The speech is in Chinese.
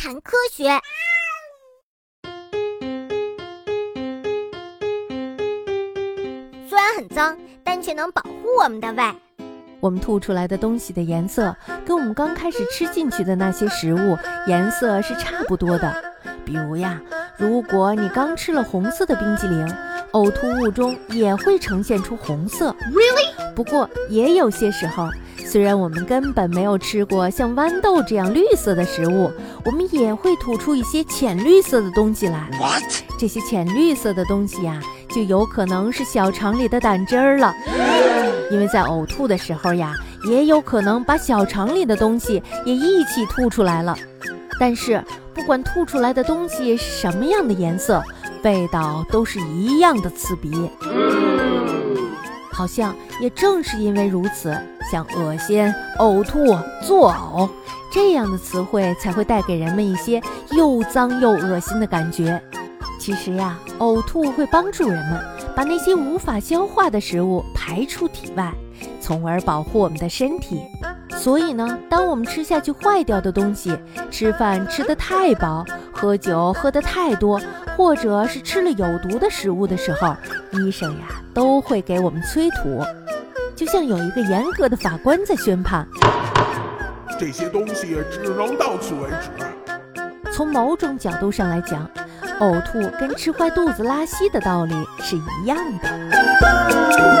谈科学。虽然很脏，但却能保护我们的胃。我们吐出来的东西的颜色，跟我们刚开始吃进去的那些食物颜色是差不多的。比如呀，如果你刚吃了红色的冰激凌，呕吐物中也会呈现出红色。Really？不过也有些时候。虽然我们根本没有吃过像豌豆这样绿色的食物，我们也会吐出一些浅绿色的东西来。这些浅绿色的东西呀，就有可能是小肠里的胆汁儿了。因为在呕吐的时候呀，也有可能把小肠里的东西也一起吐出来了。但是不管吐出来的东西是什么样的颜色，味道都是一样的刺鼻。好像也正是因为如此，像恶心、呕吐、作呕这样的词汇才会带给人们一些又脏又恶心的感觉。其实呀，呕吐会帮助人们把那些无法消化的食物排出体外，从而保护我们的身体。所以呢，当我们吃下去坏掉的东西，吃饭吃得太饱，喝酒喝得太多，或者是吃了有毒的食物的时候，医生呀都会给我们催吐，就像有一个严格的法官在宣判。这些东西只能到此为止。从某种角度上来讲，呕吐跟吃坏肚子拉稀的道理是一样的。